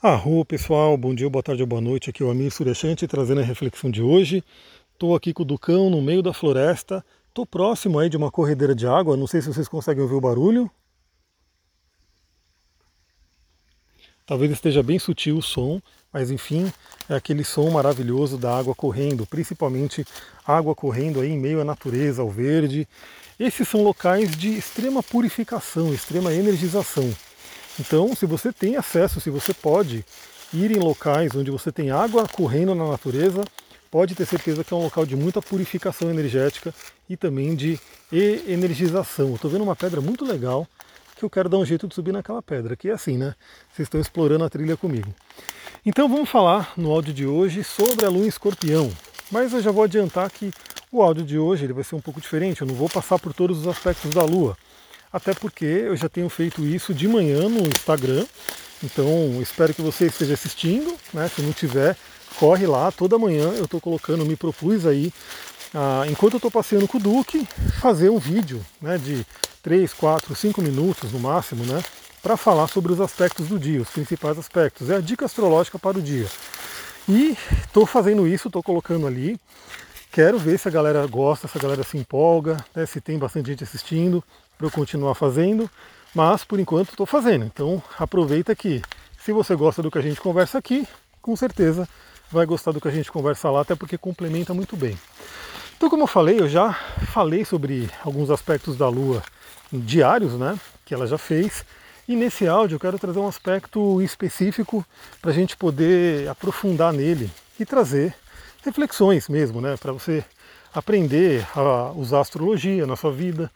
Arro pessoal, bom dia, boa tarde ou boa noite. Aqui é o Amir Suryashanti trazendo a reflexão de hoje. Estou aqui com o Ducão no meio da floresta. Estou próximo aí de uma corredeira de água. Não sei se vocês conseguem ouvir o barulho. Talvez esteja bem sutil o som, mas enfim, é aquele som maravilhoso da água correndo, principalmente água correndo aí em meio à natureza, ao verde. Esses são locais de extrema purificação, extrema energização. Então, se você tem acesso, se você pode ir em locais onde você tem água correndo na natureza, pode ter certeza que é um local de muita purificação energética e também de energização. Estou vendo uma pedra muito legal que eu quero dar um jeito de subir naquela pedra, que é assim, né? Vocês estão explorando a trilha comigo. Então vamos falar no áudio de hoje sobre a lua em escorpião. Mas eu já vou adiantar que o áudio de hoje ele vai ser um pouco diferente, eu não vou passar por todos os aspectos da lua até porque eu já tenho feito isso de manhã no Instagram. Então espero que você esteja assistindo, né? Se não tiver, corre lá, toda manhã eu estou colocando, me propus aí, ah, enquanto eu estou passeando com o Duque, fazer um vídeo né, de 3, 4, 5 minutos no máximo, né? Para falar sobre os aspectos do dia, os principais aspectos. É a dica astrológica para o dia. E estou fazendo isso, estou colocando ali. Quero ver se a galera gosta, se a galera se empolga, né, se tem bastante gente assistindo para eu continuar fazendo, mas por enquanto estou fazendo. Então aproveita que se você gosta do que a gente conversa aqui, com certeza vai gostar do que a gente conversa lá, até porque complementa muito bem. Então, como eu falei, eu já falei sobre alguns aspectos da Lua diários, né, que ela já fez, e nesse áudio eu quero trazer um aspecto específico para a gente poder aprofundar nele e trazer reflexões mesmo, né, para você aprender a usar a astrologia na sua vida,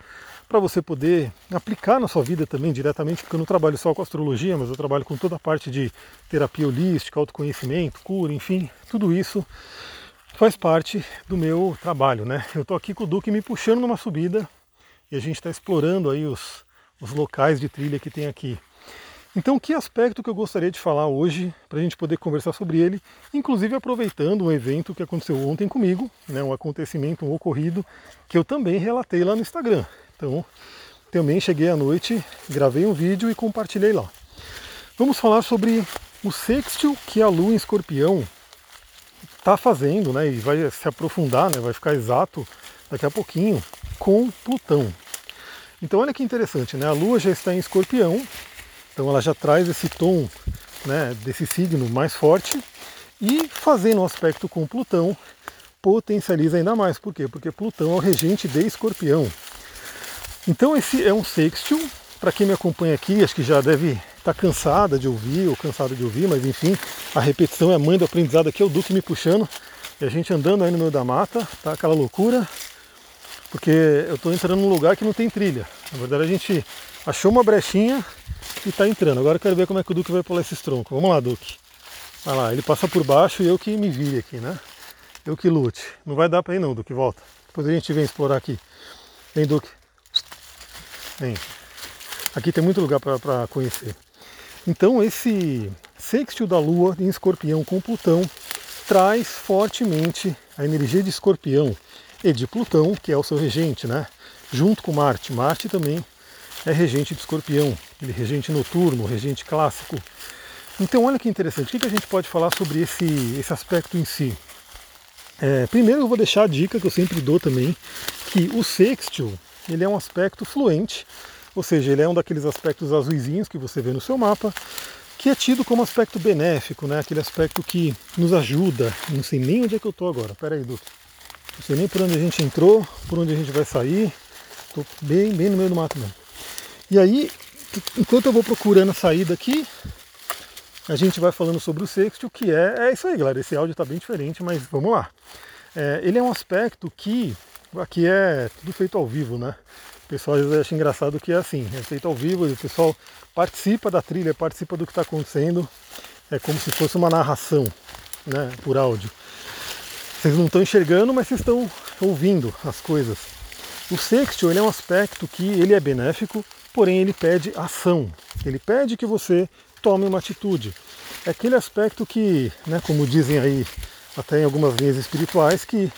para você poder aplicar na sua vida também diretamente, porque eu não trabalho só com astrologia, mas eu trabalho com toda a parte de terapia holística, autoconhecimento, cura, enfim, tudo isso faz parte do meu trabalho, né? Eu estou aqui com o Duque me puxando numa subida e a gente está explorando aí os, os locais de trilha que tem aqui. Então, que aspecto que eu gostaria de falar hoje para a gente poder conversar sobre ele, inclusive aproveitando um evento que aconteceu ontem comigo, né, um acontecimento, um ocorrido que eu também relatei lá no Instagram. Então, também cheguei à noite, gravei um vídeo e compartilhei lá. Vamos falar sobre o sextil que a Lua em Escorpião está fazendo, né, e vai se aprofundar, né, vai ficar exato daqui a pouquinho, com Plutão. Então olha que interessante, né, a Lua já está em Escorpião, então ela já traz esse tom né, desse signo mais forte, e fazendo um aspecto com Plutão, potencializa ainda mais. Por quê? Porque Plutão é o regente de Escorpião. Então esse é um sextil, para quem me acompanha aqui, acho que já deve estar tá cansada de ouvir ou cansado de ouvir, mas enfim, a repetição é a mãe do aprendizado aqui, é o Duque me puxando, e a gente andando aí no meio da mata, tá aquela loucura, porque eu estou entrando num lugar que não tem trilha. Na verdade a gente achou uma brechinha e está entrando. Agora eu quero ver como é que o Duque vai pular esses troncos. Vamos lá, Duque. Vai lá, ele passa por baixo e eu que me vire aqui, né? Eu que lute. Não vai dar para ir não, Duque, volta. Depois a gente vem explorar aqui. Vem, Duque. Tem. Aqui tem muito lugar para conhecer. Então esse sextil da Lua em Escorpião com Plutão traz fortemente a energia de Escorpião e de Plutão, que é o seu regente, né? Junto com Marte. Marte também é regente de Escorpião, ele é regente noturno, regente clássico. Então olha que interessante, o que a gente pode falar sobre esse, esse aspecto em si? É, primeiro eu vou deixar a dica que eu sempre dou também, que o sextil ele é um aspecto fluente, ou seja, ele é um daqueles aspectos azuisinhos que você vê no seu mapa, que é tido como aspecto benéfico, né? aquele aspecto que nos ajuda. Não sei nem onde é que eu estou agora, pera aí, Duque. Não sei nem por onde a gente entrou, por onde a gente vai sair. Estou bem, bem no meio do mato mesmo. E aí, enquanto eu vou procurando a saída aqui, a gente vai falando sobre o sexto, que é, é isso aí, galera. Esse áudio está bem diferente, mas vamos lá. É, ele é um aspecto que Aqui é tudo feito ao vivo, né? O pessoal às vezes acha engraçado que é assim, é feito ao vivo o pessoal participa da trilha, participa do que está acontecendo, é como se fosse uma narração, né, por áudio. Vocês não estão enxergando, mas vocês estão ouvindo as coisas. O sextil é um aspecto que ele é benéfico, porém ele pede ação. Ele pede que você tome uma atitude. É aquele aspecto que, né, como dizem aí até em algumas linhas espirituais, que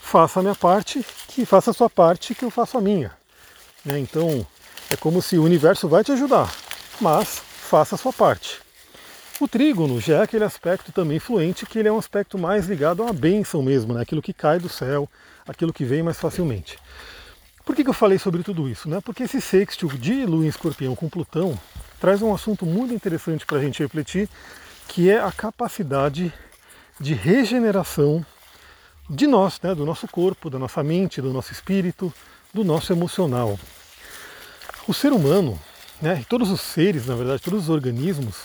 faça a minha parte, que faça a sua parte, que eu faço a minha. Né? Então é como se o universo vai te ajudar, mas faça a sua parte. O trígono já é aquele aspecto também fluente, que ele é um aspecto mais ligado à bênção mesmo, né? aquilo que cai do céu, aquilo que vem mais facilmente. Por que, que eu falei sobre tudo isso? Né? Porque esse sextil de Lua em Escorpião com Plutão traz um assunto muito interessante para a gente refletir, que é a capacidade de regeneração de nós, né? do nosso corpo, da nossa mente, do nosso espírito, do nosso emocional. O ser humano, né, todos os seres, na verdade, todos os organismos,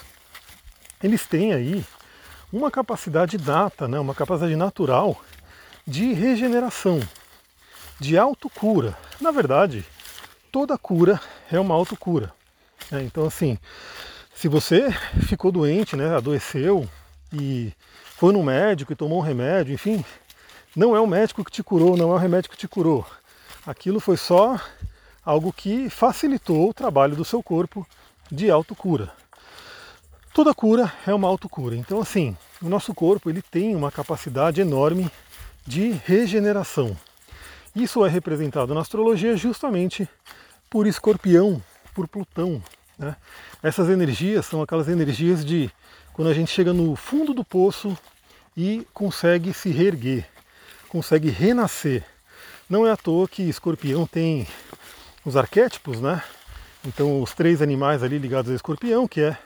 eles têm aí uma capacidade data, né, uma capacidade natural de regeneração, de autocura. Na verdade, toda cura é uma autocura. Né? Então, assim, se você ficou doente, né, adoeceu e foi no médico e tomou um remédio, enfim, não é o médico que te curou, não é o remédio que te curou. Aquilo foi só algo que facilitou o trabalho do seu corpo de autocura. Toda cura é uma autocura. Então, assim, o nosso corpo ele tem uma capacidade enorme de regeneração. Isso é representado na astrologia justamente por Escorpião, por Plutão. Né? Essas energias são aquelas energias de quando a gente chega no fundo do poço e consegue se reerguer, consegue renascer. Não é à toa que Escorpião tem os arquétipos, né? Então, os três animais ali ligados a Escorpião, que é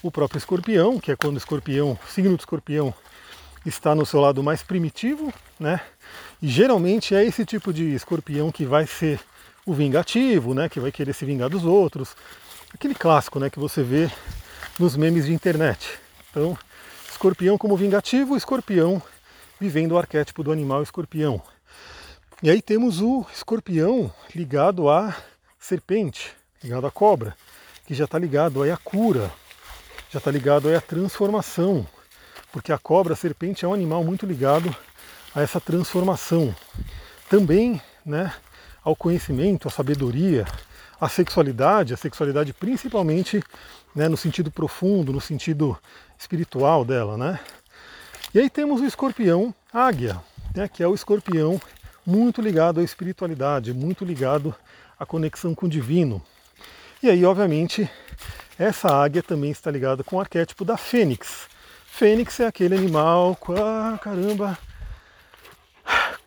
o próprio escorpião, que é quando o escorpião, o signo do escorpião, está no seu lado mais primitivo, né? E geralmente é esse tipo de escorpião que vai ser o vingativo, né? Que vai querer se vingar dos outros. Aquele clássico, né? Que você vê nos memes de internet. Então, escorpião como vingativo, escorpião vivendo o arquétipo do animal escorpião. E aí temos o escorpião ligado à serpente, ligado à cobra, que já está ligado aí à cura, já está ligado à transformação, porque a cobra, a serpente, é um animal muito ligado a essa transformação. Também né, ao conhecimento, à sabedoria, à sexualidade, a sexualidade principalmente né, no sentido profundo, no sentido espiritual dela. Né? E aí temos o escorpião águia, né, que é o escorpião muito ligado à espiritualidade, muito ligado à conexão com o divino. E aí, obviamente, essa águia também está ligada com o arquétipo da fênix. Fênix é aquele animal, ah, caramba,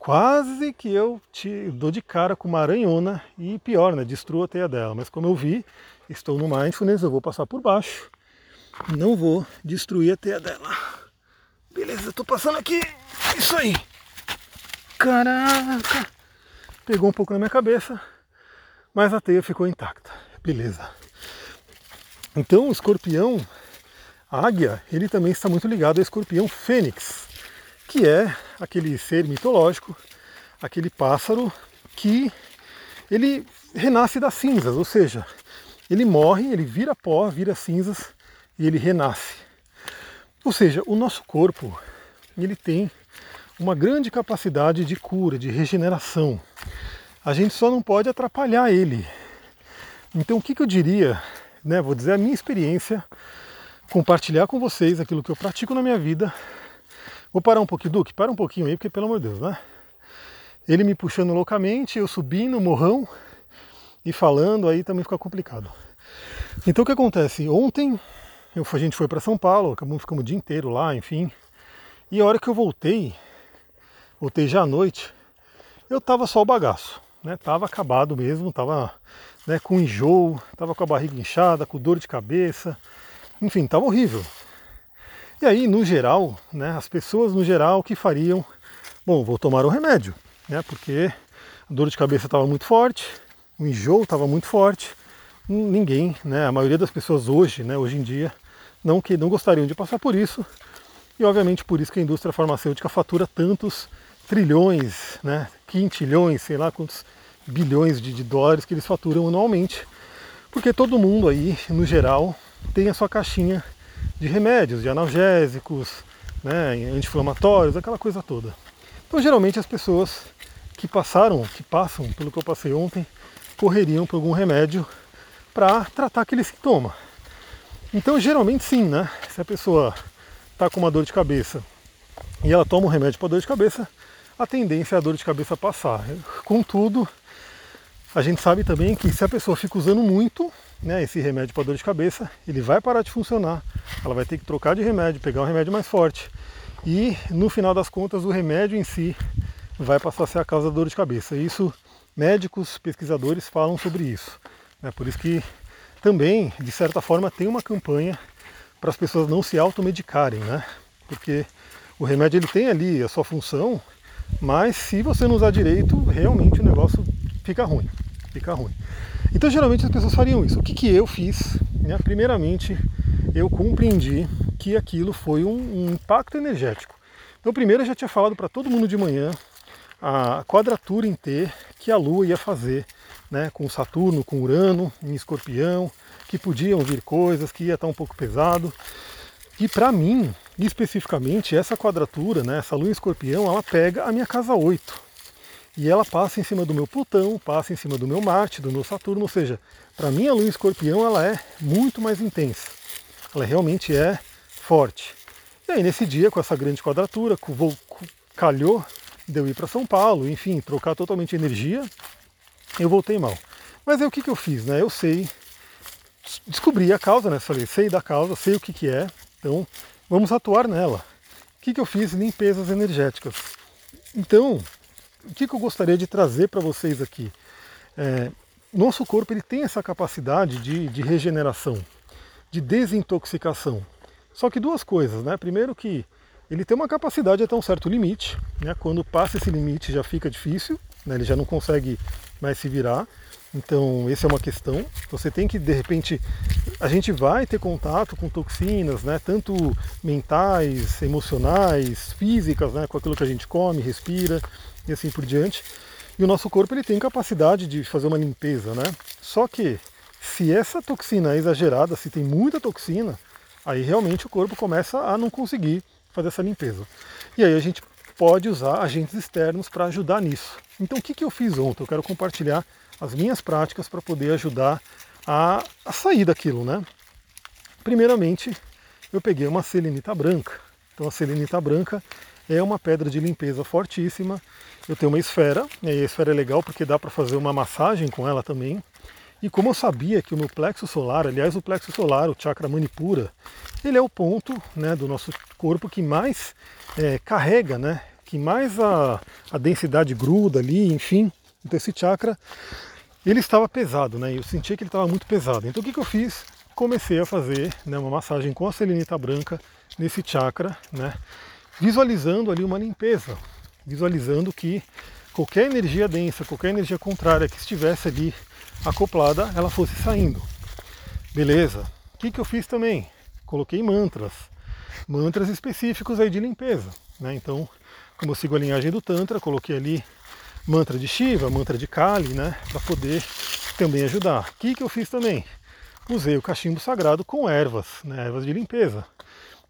quase que eu te dou de cara com uma aranhona e pior, né, destruo a teia dela. Mas como eu vi, estou no mindfulness, eu vou passar por baixo, não vou destruir a teia dela. Beleza, estou passando aqui, isso aí. Caraca, pegou um pouco na minha cabeça, mas a teia ficou intacta. Beleza. Então o escorpião águia, ele também está muito ligado ao escorpião fênix, que é aquele ser mitológico, aquele pássaro que ele renasce das cinzas, ou seja, ele morre, ele vira pó, vira cinzas e ele renasce. Ou seja, o nosso corpo, ele tem uma grande capacidade de cura, de regeneração. A gente só não pode atrapalhar ele. Então o que, que eu diria né, vou dizer a minha experiência, compartilhar com vocês aquilo que eu pratico na minha vida. Vou parar um pouquinho, Duque, para um pouquinho aí, porque pelo amor de Deus, né? Ele me puxando loucamente, eu subindo morrão e falando, aí também fica complicado. Então o que acontece? Ontem eu, a gente foi para São Paulo, acabamos ficando o dia inteiro lá, enfim. E a hora que eu voltei, voltei já à noite, eu tava só o bagaço, né? Tava acabado mesmo, tava né, com enjoo, estava com a barriga inchada, com dor de cabeça, enfim, estava horrível. E aí, no geral, né, as pessoas no geral que fariam, bom, vou tomar o remédio, né, porque a dor de cabeça estava muito forte, o enjoo estava muito forte, ninguém, né, a maioria das pessoas hoje, né, hoje em dia, não que não gostariam de passar por isso, e obviamente por isso que a indústria farmacêutica fatura tantos trilhões, né, quintilhões, sei lá quantos bilhões de, de dólares que eles faturam anualmente, porque todo mundo aí, no geral, tem a sua caixinha de remédios, de analgésicos, né, anti-inflamatórios, aquela coisa toda. Então, geralmente, as pessoas que passaram, que passam pelo que eu passei ontem, correriam por algum remédio para tratar aquele sintoma. Então, geralmente, sim, né? Se a pessoa está com uma dor de cabeça e ela toma um remédio para dor de cabeça, a tendência é a dor de cabeça passar. Contudo, a gente sabe também que se a pessoa fica usando muito né, esse remédio para dor de cabeça, ele vai parar de funcionar, ela vai ter que trocar de remédio, pegar um remédio mais forte. E no final das contas, o remédio em si vai passar a ser a causa da dor de cabeça. Isso, médicos, pesquisadores falam sobre isso. Né? Por isso que também, de certa forma, tem uma campanha para as pessoas não se automedicarem, né? Porque o remédio ele tem ali a sua função, mas se você não usar direito, realmente o negócio fica ruim. Fica ruim. Então geralmente as pessoas fariam isso. O que, que eu fiz? Né? Primeiramente, eu compreendi que aquilo foi um, um impacto energético. Então primeiro eu já tinha falado para todo mundo de manhã a quadratura em T que a Lua ia fazer né, com Saturno, com Urano, em Escorpião, que podiam vir coisas, que ia estar um pouco pesado. E para mim, especificamente, essa quadratura, né, essa lua em escorpião, ela pega a minha casa 8. E ela passa em cima do meu Plutão, passa em cima do meu Marte, do meu Saturno, ou seja, para mim a lua em escorpião ela é muito mais intensa. Ela realmente é forte. E aí nesse dia, com essa grande quadratura, vou, calhou de ir para São Paulo, enfim, trocar totalmente energia, eu voltei mal. Mas aí o que, que eu fiz? Né? Eu sei, descobri a causa, né? Falei, sei da causa, sei o que, que é, então, vamos atuar nela. O que, que eu fiz? Limpezas energéticas. Então, o que, que eu gostaria de trazer para vocês aqui? É, nosso corpo ele tem essa capacidade de, de regeneração, de desintoxicação. Só que duas coisas, né? Primeiro que ele tem uma capacidade até um certo limite, né? Quando passa esse limite já fica difícil, né? ele já não consegue mais se virar. Então, essa é uma questão. Você tem que, de repente, a gente vai ter contato com toxinas, né, tanto mentais, emocionais, físicas, né, com aquilo que a gente come, respira e assim por diante. E o nosso corpo ele tem capacidade de fazer uma limpeza, né? Só que se essa toxina é exagerada, se tem muita toxina, aí realmente o corpo começa a não conseguir fazer essa limpeza. E aí a gente pode usar agentes externos para ajudar nisso. Então o que, que eu fiz ontem? Eu quero compartilhar as minhas práticas para poder ajudar a, a sair daquilo, né? Primeiramente, eu peguei uma selenita branca. Então a selenita branca é uma pedra de limpeza fortíssima. Eu tenho uma esfera, e a esfera é legal porque dá para fazer uma massagem com ela também. E como eu sabia que o meu plexo solar, aliás, o plexo solar, o chakra manipura, ele é o ponto né, do nosso corpo que mais é, carrega, né, que mais a, a densidade gruda ali, enfim. Então esse chakra ele estava pesado, né? Eu sentia que ele estava muito pesado. Então o que, que eu fiz? Comecei a fazer né, uma massagem com a selenita branca nesse chakra, né? Visualizando ali uma limpeza, visualizando que qualquer energia densa, qualquer energia contrária que estivesse ali acoplada, ela fosse saindo. Beleza? O que, que eu fiz também? Coloquei mantras, mantras específicos aí de limpeza. Né? Então, como eu sigo a linhagem do Tantra, coloquei ali mantra de Shiva, mantra de Kali, né, para poder também ajudar. O que, que eu fiz também? Usei o cachimbo sagrado com ervas, né, ervas de limpeza.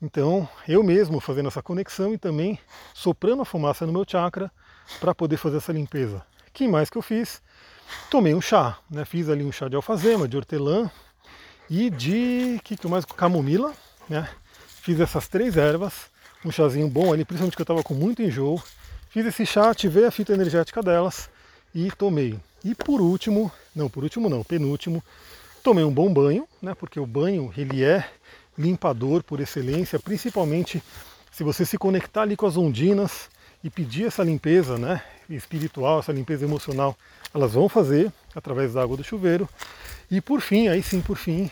Então, eu mesmo fazendo essa conexão e também soprando a fumaça no meu chakra para poder fazer essa limpeza. Que mais que eu fiz? Tomei um chá, né, fiz ali um chá de alfazema, de hortelã e de que que mais camomila, né? Fiz essas três ervas, um chazinho bom ali, principalmente que eu estava com muito enjoo, Fiz esse chá, ativei a fita energética delas e tomei. E por último, não, por último não, penúltimo, tomei um bom banho, né? Porque o banho ele é limpador por excelência, principalmente se você se conectar ali com as ondinas e pedir essa limpeza, né, espiritual, essa limpeza emocional, elas vão fazer através da água do chuveiro. E por fim, aí sim, por fim,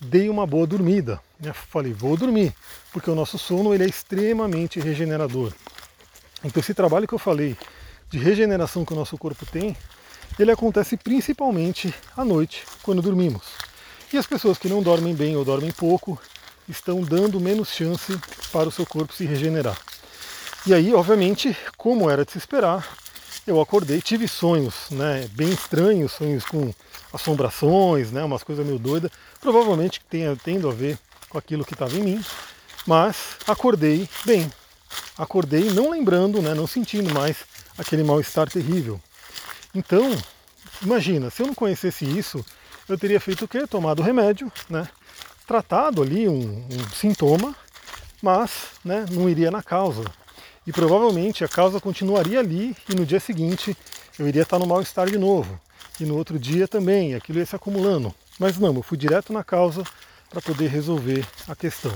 dei uma boa dormida. Né? Falei, vou dormir, porque o nosso sono ele é extremamente regenerador. Então esse trabalho que eu falei de regeneração que o nosso corpo tem, ele acontece principalmente à noite, quando dormimos. E as pessoas que não dormem bem ou dormem pouco estão dando menos chance para o seu corpo se regenerar. E aí, obviamente, como era de se esperar, eu acordei, tive sonhos né, bem estranhos, sonhos com assombrações, né, umas coisas meio doidas, provavelmente tenha, tendo a ver com aquilo que estava em mim, mas acordei bem, acordei não lembrando, né, não sentindo mais aquele mal-estar terrível. Então, imagina, se eu não conhecesse isso, eu teria feito o quê? Tomado remédio, né, tratado ali um, um sintoma, mas né, não iria na causa. E provavelmente a causa continuaria ali e no dia seguinte eu iria estar no mal-estar de novo. e no outro dia também, aquilo ia se acumulando. Mas não, eu fui direto na causa para poder resolver a questão.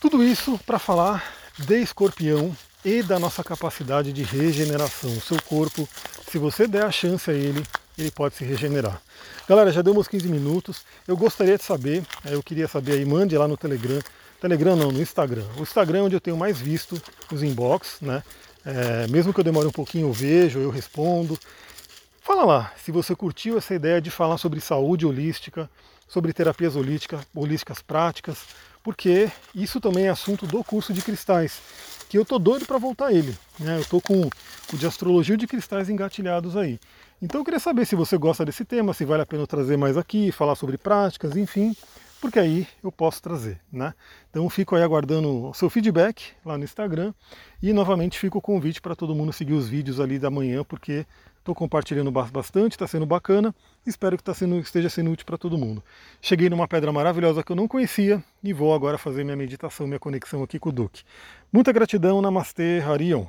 Tudo isso para falar de escorpião e da nossa capacidade de regeneração. O seu corpo, se você der a chance a ele, ele pode se regenerar. Galera, já deu uns 15 minutos. Eu gostaria de saber, eu queria saber aí, mande lá no Telegram. Telegram não, no Instagram. O Instagram é onde eu tenho mais visto os inbox, né? É, mesmo que eu demore um pouquinho, eu vejo, eu respondo. Fala lá, se você curtiu essa ideia de falar sobre saúde holística, sobre terapias holísticas, holísticas práticas, porque isso também é assunto do curso de cristais, que eu tô doido para voltar ele. Né? Eu tô com o de astrologia de cristais engatilhados aí. Então eu queria saber se você gosta desse tema, se vale a pena trazer mais aqui, falar sobre práticas, enfim, porque aí eu posso trazer, né? Então fico aí aguardando o seu feedback lá no Instagram e novamente fica o convite para todo mundo seguir os vídeos ali da manhã, porque estou compartilhando bastante, está sendo bacana, espero que tá sendo, esteja sendo útil para todo mundo. Cheguei numa pedra maravilhosa que eu não conhecia e vou agora fazer minha meditação, minha conexão aqui com o Duque. Muita gratidão, Namastê, Harion.